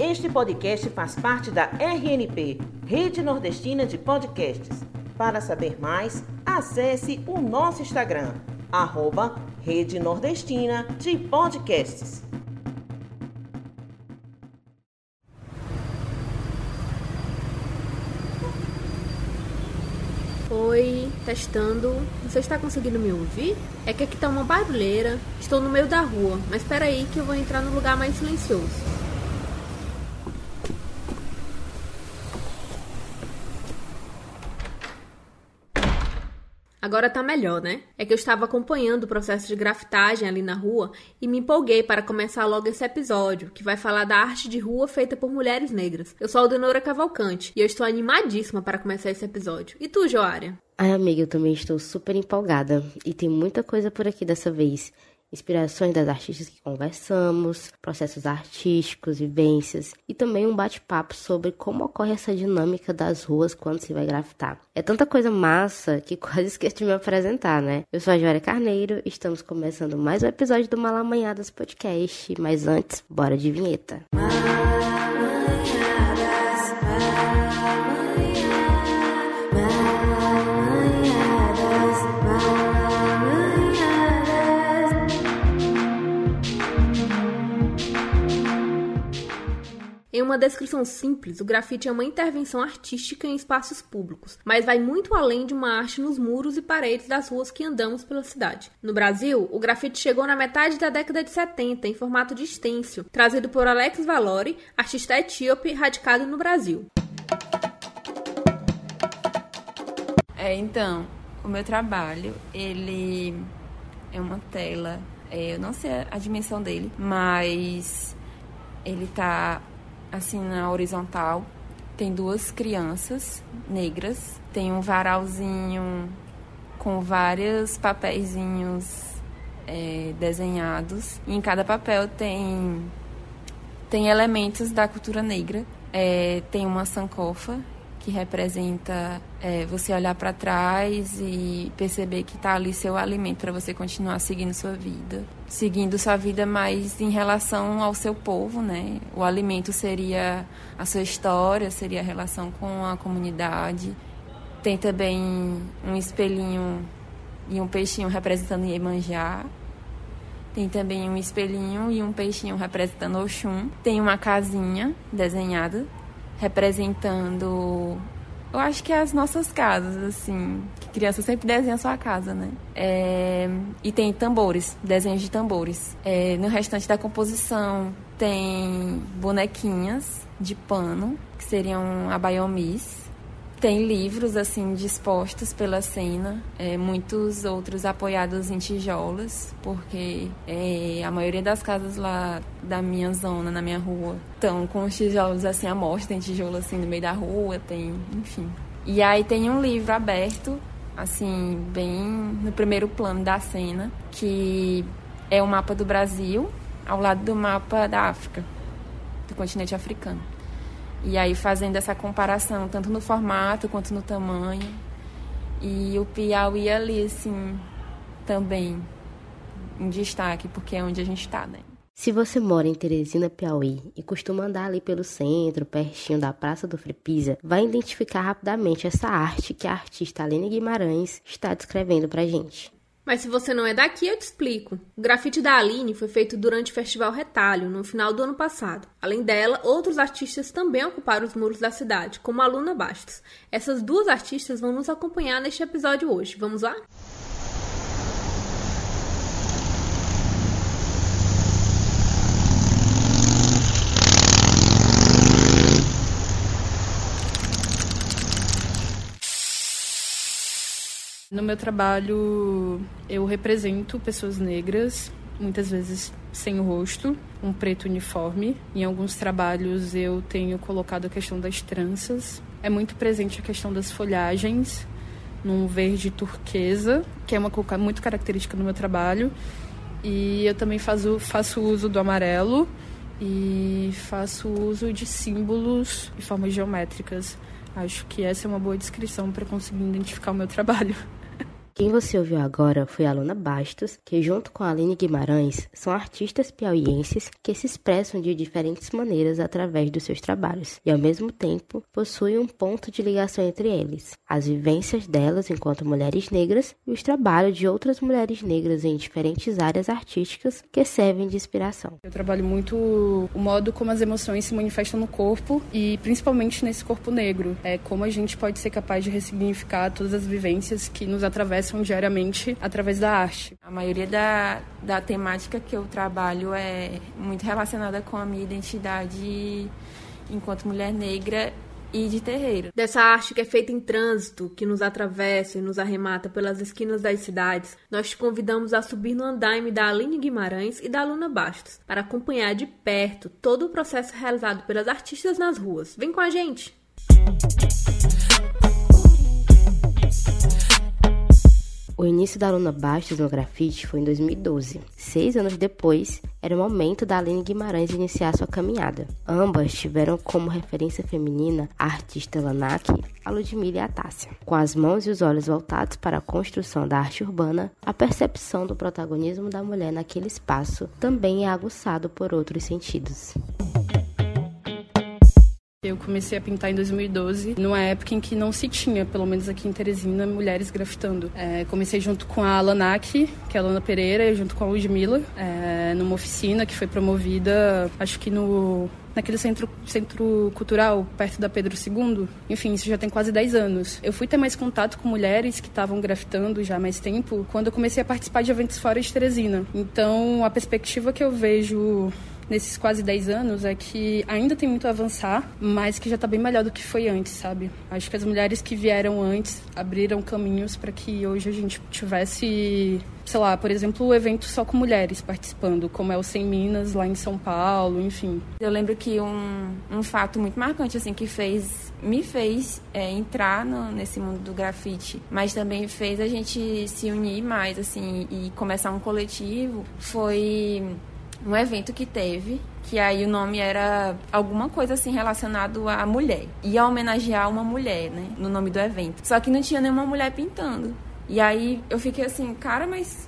Este podcast faz parte da RNP, Rede Nordestina de Podcasts. Para saber mais, acesse o nosso Instagram, arroba Rede Nordestina de Podcasts. Oi, testando. Você está conseguindo me ouvir? É que aqui tá uma barulheira. Estou no meio da rua, mas espera aí que eu vou entrar no lugar mais silencioso. Agora tá melhor, né? É que eu estava acompanhando o processo de grafitagem ali na rua e me empolguei para começar logo esse episódio, que vai falar da arte de rua feita por mulheres negras. Eu sou a Aldenora Cavalcante e eu estou animadíssima para começar esse episódio. E tu, Joária? Ai, amiga, eu também estou super empolgada. E tem muita coisa por aqui dessa vez inspirações das artistas que conversamos, processos artísticos, vivências e também um bate-papo sobre como ocorre essa dinâmica das ruas quando se vai grafitar. É tanta coisa massa que quase esqueci de me apresentar, né? Eu sou a Jória Carneiro, estamos começando mais um episódio do Malamanhadas Podcast, mas antes, bora de vinheta. Em uma descrição simples, o grafite é uma intervenção artística em espaços públicos, mas vai muito além de uma arte nos muros e paredes das ruas que andamos pela cidade. No Brasil, o grafite chegou na metade da década de 70 em formato de stencil, trazido por Alex Valori, artista etíope radicado no Brasil. É, então, o meu trabalho, ele é uma tela, é, eu não sei a dimensão dele, mas ele tá assim na horizontal. Tem duas crianças negras. Tem um varalzinho com vários papeizinhos é, desenhados. E em cada papel tem tem elementos da cultura negra. É, tem uma sankofa que representa é, você olhar para trás e perceber que está ali seu alimento para você continuar seguindo sua vida, seguindo sua vida mais em relação ao seu povo, né? O alimento seria a sua história, seria a relação com a comunidade. Tem também um espelhinho e um peixinho representando Iemanjá. Tem também um espelhinho e um peixinho representando Oxum. Tem uma casinha desenhada representando eu acho que é as nossas casas, assim. Que criança sempre desenha a sua casa, né? É, e tem tambores, desenhos de tambores. É, no restante da composição tem bonequinhas de pano, que seriam abaiomis. Tem livros assim dispostos pela cena, é, muitos outros apoiados em tijolos, porque é, a maioria das casas lá da minha zona, na minha rua, estão com os tijolos assim à mostra, tem tijolo assim no meio da rua, tem, enfim. E aí tem um livro aberto, assim, bem no primeiro plano da cena, que é o mapa do Brasil, ao lado do mapa da África, do continente africano. E aí fazendo essa comparação, tanto no formato quanto no tamanho. E o Piauí ali, assim, também em destaque, porque é onde a gente está, né? Se você mora em Teresina, Piauí e costuma andar ali pelo centro, pertinho da Praça do Frepisa, vai identificar rapidamente essa arte que a artista Aline Guimarães está descrevendo pra gente. Mas se você não é daqui, eu te explico. O grafite da Aline foi feito durante o Festival Retalho, no final do ano passado. Além dela, outros artistas também ocuparam os muros da cidade, como a Luna Bastos. Essas duas artistas vão nos acompanhar neste episódio hoje. Vamos lá? No meu trabalho, eu represento pessoas negras, muitas vezes sem o rosto, um preto uniforme. Em alguns trabalhos, eu tenho colocado a questão das tranças. É muito presente a questão das folhagens, num verde turquesa, que é uma cor muito característica no meu trabalho. E eu também faço, faço uso do amarelo e faço uso de símbolos e formas geométricas. Acho que essa é uma boa descrição para conseguir identificar o meu trabalho. Quem você ouviu agora foi a Luna Bastos, que junto com a Aline Guimarães são artistas piauienses que se expressam de diferentes maneiras através dos seus trabalhos e ao mesmo tempo possuem um ponto de ligação entre eles, as vivências delas enquanto mulheres negras e os trabalhos de outras mulheres negras em diferentes áreas artísticas que servem de inspiração. Eu trabalho muito o modo como as emoções se manifestam no corpo e principalmente nesse corpo negro, é como a gente pode ser capaz de ressignificar todas as vivências que nos atravessam diariamente através da arte. A maioria da, da temática que eu trabalho é muito relacionada com a minha identidade enquanto mulher negra e de terreiro. Dessa arte que é feita em trânsito, que nos atravessa e nos arremata pelas esquinas das cidades, nós te convidamos a subir no andaime da Aline Guimarães e da Luna Bastos, para acompanhar de perto todo o processo realizado pelas artistas nas ruas. Vem com a gente! O início da Luna Bastos no grafite foi em 2012. Seis anos depois, era o momento da Aline Guimarães iniciar sua caminhada. Ambas tiveram como referência feminina a artista Lanak, a Ludmilla e a Tássia. Com as mãos e os olhos voltados para a construção da arte urbana, a percepção do protagonismo da mulher naquele espaço também é aguçado por outros sentidos. Eu comecei a pintar em 2012, numa época em que não se tinha, pelo menos aqui em Teresina, mulheres grafitando. É, comecei junto com a Lanak, que é a Lana Pereira, junto com a Ludmilla, é, numa oficina que foi promovida, acho que no naquele centro, centro cultural perto da Pedro II. Enfim, isso já tem quase 10 anos. Eu fui ter mais contato com mulheres que estavam grafitando já há mais tempo quando eu comecei a participar de eventos fora de Teresina. Então, a perspectiva que eu vejo nesses quase 10 anos é que ainda tem muito a avançar, mas que já está bem melhor do que foi antes, sabe? Acho que as mulheres que vieram antes abriram caminhos para que hoje a gente tivesse, sei lá, por exemplo, o evento só com mulheres participando, como é o Sem Minas lá em São Paulo, enfim. Eu lembro que um, um fato muito marcante, assim, que fez me fez é, entrar no, nesse mundo do grafite, mas também fez a gente se unir mais, assim, e começar um coletivo, foi um evento que teve, que aí o nome era alguma coisa assim relacionado à mulher. Ia homenagear uma mulher, né, no nome do evento. Só que não tinha nenhuma mulher pintando. E aí eu fiquei assim, cara, mas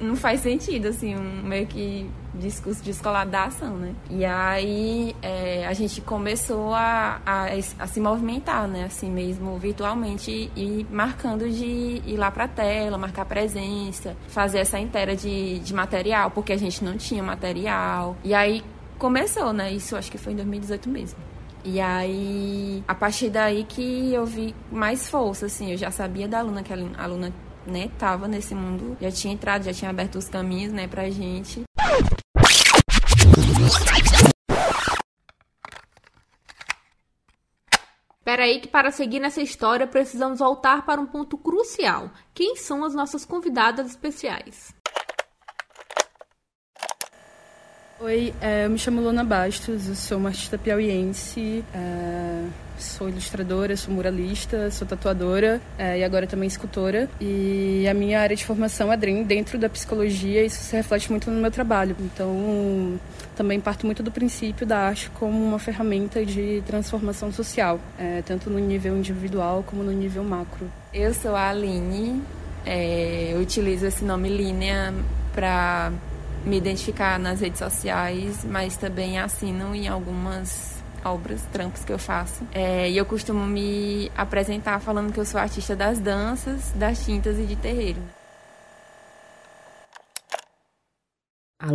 não faz sentido, assim, um meio que discurso descolado da ação, né? E aí é, a gente começou a, a, a, se movimentar, né? Assim mesmo, virtualmente, e marcando de ir lá pra tela, marcar presença, fazer essa inteira de, de material, porque a gente não tinha material. E aí começou, né? Isso acho que foi em 2018 mesmo. E aí, a partir daí que eu vi mais força, assim, eu já sabia da aluna, que a aluna né, tava nesse mundo, já tinha entrado, já tinha aberto os caminhos, né, pra gente. Peraí que para seguir nessa história precisamos voltar para um ponto crucial. Quem são as nossas convidadas especiais? Oi, é, eu me chamo Luna Bastos, eu sou uma artista piauiense, é, sou ilustradora, sou muralista, sou tatuadora é, e agora também escultora. E a minha área de formação é dentro da psicologia e isso se reflete muito no meu trabalho. Então, também parto muito do princípio da arte como uma ferramenta de transformação social, tanto no nível individual como no nível macro. Eu sou a Aline, é, utilizo esse nome Linea para me identificar nas redes sociais, mas também assino em algumas obras, trampos que eu faço. É, e eu costumo me apresentar falando que eu sou artista das danças, das tintas e de terreiro. A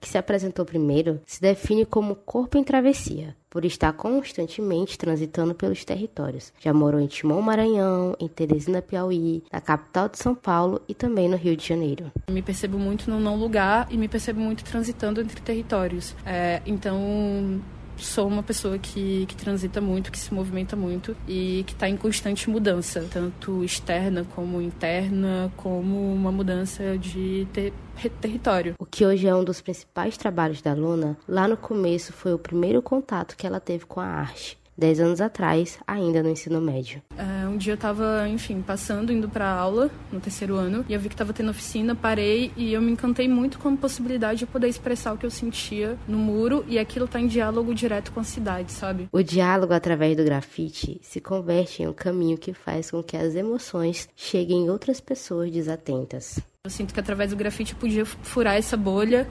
que se apresentou primeiro, se define como corpo em travessia, por estar constantemente transitando pelos territórios. Já morou em Timon, Maranhão, em Teresina, Piauí, na capital de São Paulo e também no Rio de Janeiro. Me percebo muito no não lugar e me percebo muito transitando entre territórios. É, então, sou uma pessoa que, que transita muito, que se movimenta muito e que está em constante mudança, tanto externa como interna, como uma mudança de ter território. O que hoje é um dos principais trabalhos da Luna, lá no começo foi o primeiro contato que ela teve com a arte dez anos atrás, ainda no ensino médio. É, um dia eu estava, enfim, passando, indo para aula no terceiro ano, e eu vi que estava tendo oficina, parei e eu me encantei muito com a possibilidade de poder expressar o que eu sentia no muro e aquilo tá em diálogo direto com a cidade, sabe? O diálogo através do grafite se converte em um caminho que faz com que as emoções cheguem em outras pessoas desatentas. Eu sinto que através do grafite eu podia furar essa bolha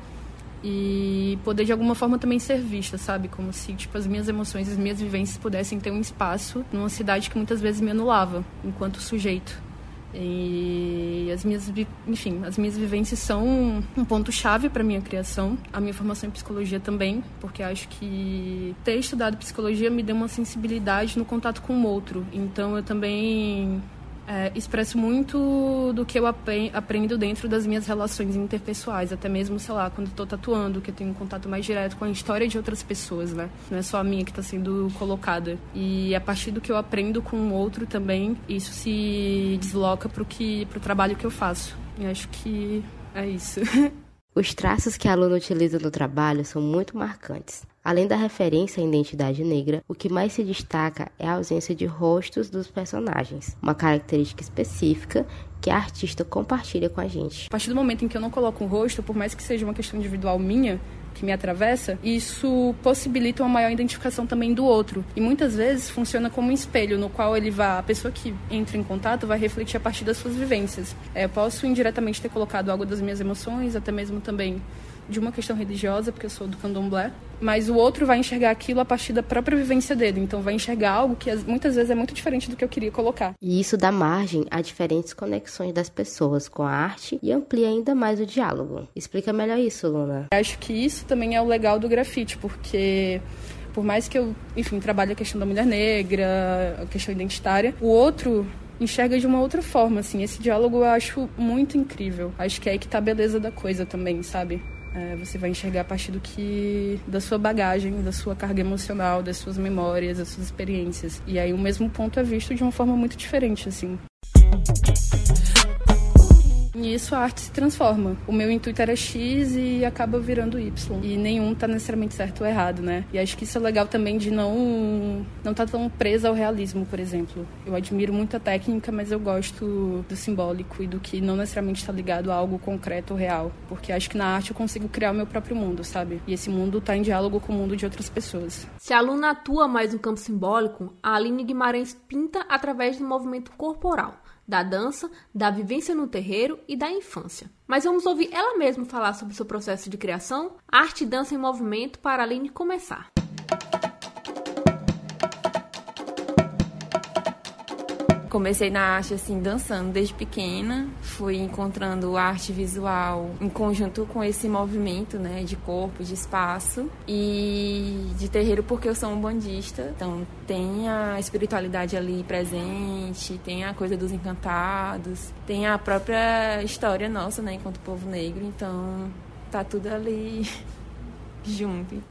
e poder de alguma forma também ser vista, sabe? Como se tipo as minhas emoções, as minhas vivências pudessem ter um espaço numa cidade que muitas vezes me anulava enquanto sujeito. E as minhas, enfim, as minhas vivências são um ponto chave para minha criação, a minha formação em psicologia também, porque acho que ter estudado psicologia me deu uma sensibilidade no contato com o outro. Então eu também é, expresso muito do que eu aprendo dentro das minhas relações interpessoais, até mesmo, sei lá, quando estou tatuando, que eu tenho um contato mais direto com a história de outras pessoas, né? Não é só a minha que está sendo colocada. E a partir do que eu aprendo com o outro também, isso se desloca para o trabalho que eu faço. E acho que é isso. Os traços que a aluna utiliza no trabalho são muito marcantes. Além da referência à identidade negra, o que mais se destaca é a ausência de rostos dos personagens, uma característica específica que a artista compartilha com a gente. A partir do momento em que eu não coloco um rosto, por mais que seja uma questão individual minha, que me atravessa, isso possibilita uma maior identificação também do outro. E muitas vezes funciona como um espelho no qual ele vai, a pessoa que entra em contato vai refletir a partir das suas vivências. É, eu posso indiretamente ter colocado algo das minhas emoções, até mesmo também de uma questão religiosa, porque eu sou do candomblé, mas o outro vai enxergar aquilo a partir da própria vivência dele. Então vai enxergar algo que muitas vezes é muito diferente do que eu queria colocar. E isso dá margem a diferentes conexões das pessoas com a arte e amplia ainda mais o diálogo. Explica melhor isso, Luna. Acho que isso também é o legal do grafite, porque por mais que eu, enfim, trabalhe a questão da mulher negra, a questão identitária, o outro enxerga de uma outra forma, assim. Esse diálogo eu acho muito incrível. Acho que é aí que tá a beleza da coisa também, sabe? É, você vai enxergar a partir do que da sua bagagem, da sua carga emocional, das suas memórias, das suas experiências. E aí o mesmo ponto é visto de uma forma muito diferente, assim. E isso a arte se transforma. O meu intuito era X e acaba virando Y. E nenhum tá necessariamente certo ou errado, né? E acho que isso é legal também de não não tá tão presa ao realismo, por exemplo. Eu admiro muito a técnica, mas eu gosto do simbólico e do que não necessariamente está ligado a algo concreto ou real. Porque acho que na arte eu consigo criar o meu próprio mundo, sabe? E esse mundo tá em diálogo com o mundo de outras pessoas. Se a aluna atua mais no campo simbólico, a Aline Guimarães pinta através do movimento corporal da dança, da vivência no terreiro e da infância. Mas vamos ouvir ela mesma falar sobre seu processo de criação, arte e dança em movimento para além de começar. Comecei na arte assim dançando desde pequena, fui encontrando arte visual em conjunto com esse movimento, né, de corpo, de espaço e de terreiro porque eu sou um bandista, então tem a espiritualidade ali presente, tem a coisa dos encantados, tem a própria história nossa, né, enquanto povo negro, então tá tudo ali junto.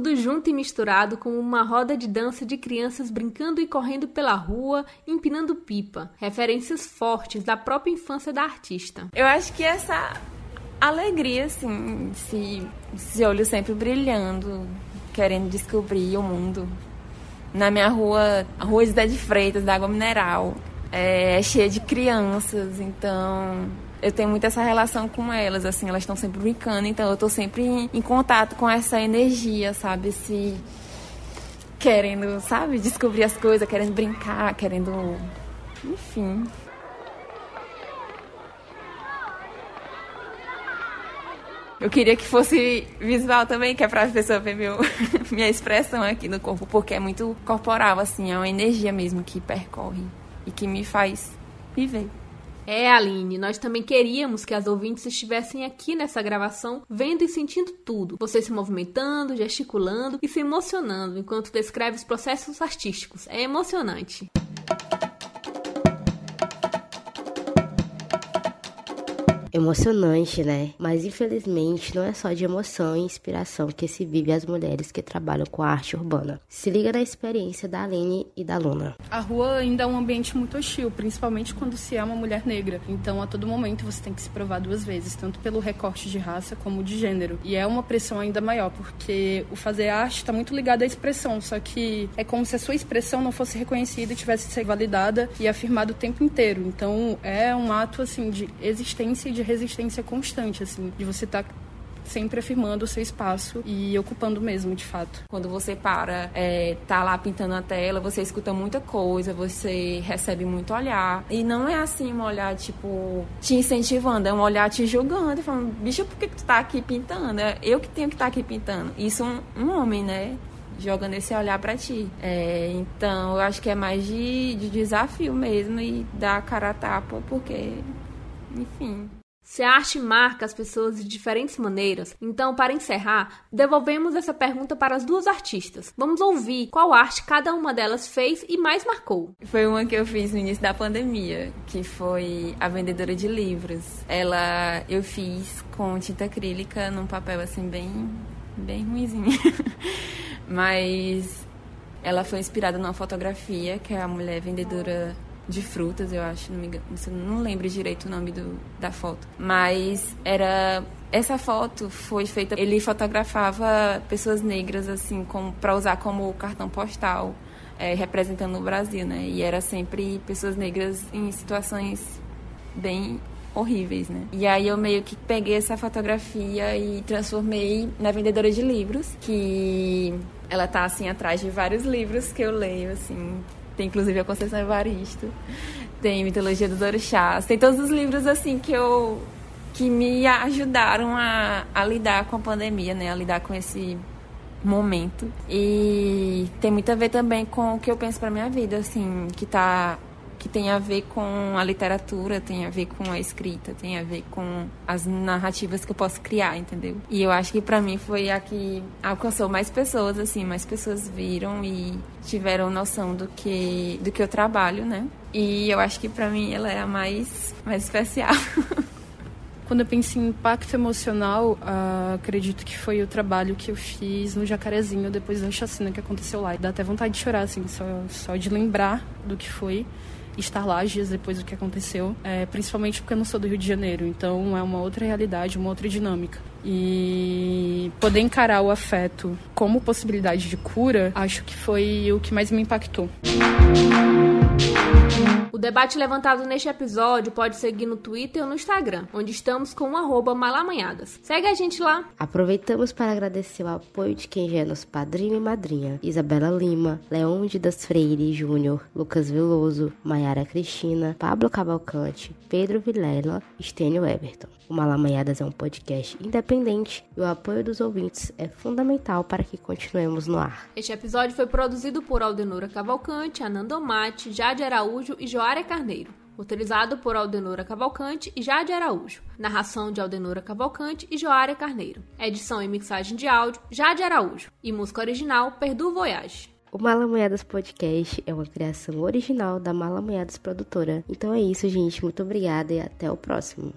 Tudo junto e misturado como uma roda de dança de crianças brincando e correndo pela rua, empinando pipa. Referências fortes da própria infância da artista. Eu acho que essa alegria, assim, esse, esse olho sempre brilhando, querendo descobrir o mundo. Na minha rua, a rua José de Freitas, da Água Mineral, é cheia de crianças, então eu tenho muito essa relação com elas, assim, elas estão sempre brincando, então eu estou sempre em, em, contato com essa energia, sabe? Esse querendo, sabe, descobrir as coisas, querendo brincar, querendo, enfim. Eu queria que fosse visual também, que é para a pessoa ver meu, minha expressão aqui no corpo, porque é muito corporal, assim, é uma energia mesmo que percorre e que me faz viver. É, Aline, nós também queríamos que as ouvintes estivessem aqui nessa gravação, vendo e sentindo tudo. Você se movimentando, gesticulando e se emocionando enquanto descreve os processos artísticos. É emocionante. Emocionante, né? Mas infelizmente não é só de emoção e inspiração que se vive as mulheres que trabalham com a arte urbana. Se liga na experiência da Aline e da Luna. A rua ainda é um ambiente muito hostil, principalmente quando se é uma mulher negra. Então, a todo momento você tem que se provar duas vezes, tanto pelo recorte de raça como de gênero. E é uma pressão ainda maior, porque o fazer arte está muito ligado à expressão, só que é como se a sua expressão não fosse reconhecida e tivesse que ser validada e afirmada o tempo inteiro. Então, é um ato assim de existência e de resistência constante, assim, de você estar tá sempre afirmando o seu espaço e ocupando mesmo, de fato. Quando você para, é, tá lá pintando a tela, você escuta muita coisa, você recebe muito olhar. E não é assim um olhar, tipo, te incentivando, é um olhar te julgando, falando, bicho, por que, que tu tá aqui pintando? É eu que tenho que estar tá aqui pintando. Isso um, um homem, né? jogando esse olhar para ti. É, então, eu acho que é mais de, de desafio mesmo e dar cara a tapa, porque, enfim. Se a arte marca as pessoas de diferentes maneiras, então, para encerrar, devolvemos essa pergunta para as duas artistas. Vamos ouvir qual arte cada uma delas fez e mais marcou. Foi uma que eu fiz no início da pandemia, que foi a vendedora de livros. Ela eu fiz com tinta acrílica num papel assim bem bem ruimzinho. Mas ela foi inspirada numa fotografia que é a mulher vendedora de frutas, eu acho, não me não lembro direito o nome do, da foto. Mas era essa foto foi feita, ele fotografava pessoas negras assim, para usar como cartão postal, é, representando o Brasil, né? E era sempre pessoas negras em situações bem horríveis, né? E aí eu meio que peguei essa fotografia e transformei na vendedora de livros, que ela tá assim atrás de vários livros que eu leio, assim, tem inclusive a Conceição Evaristo, tem Mitologia dos Orixás, tem todos os livros assim que eu que me ajudaram a, a lidar com a pandemia, né, a lidar com esse momento. E tem muito a ver também com o que eu penso para minha vida, assim, que tá que tem a ver com a literatura, tem a ver com a escrita, tem a ver com as narrativas que eu posso criar, entendeu? E eu acho que para mim foi a que alcançou mais pessoas, assim, mais pessoas viram e tiveram noção do que do que eu trabalho, né? E eu acho que para mim ela é a mais mais especial. Quando eu penso em impacto emocional, uh, acredito que foi o trabalho que eu fiz no Jacarezinho depois da chacina que aconteceu lá. Dá até vontade de chorar, assim, só, só de lembrar do que foi estar lá dias depois do que aconteceu, é, principalmente porque eu não sou do Rio de Janeiro, então é uma outra realidade, uma outra dinâmica. E poder encarar o afeto como possibilidade de cura, acho que foi o que mais me impactou. O debate levantado neste episódio pode seguir no Twitter ou no Instagram, onde estamos com o malamanhadas. Segue a gente lá. Aproveitamos para agradecer o apoio de quem já é nosso padrinho e madrinha. Isabela Lima, Leonde das Freire Júnior, Lucas Veloso, Maiara Cristina, Pablo Cavalcante, Pedro Vilela e Stênio Everton. O Malamanhadas é um podcast independente e o apoio dos ouvintes é fundamental para que continuemos no ar. Este episódio foi produzido por Aldenora Cavalcante, Ananda Mate, Jade Araújo e Joária Carneiro. Autorizado por Aldenora Cavalcante e Jade Araújo. Narração de Aldenora Cavalcante e Joária Carneiro. Edição e mixagem de áudio, Jade Araújo. E música original, Perdu Voyage. O Malamanhadas Podcast é uma criação original da Malamanhadas Produtora. Então é isso, gente. Muito obrigada e até o próximo.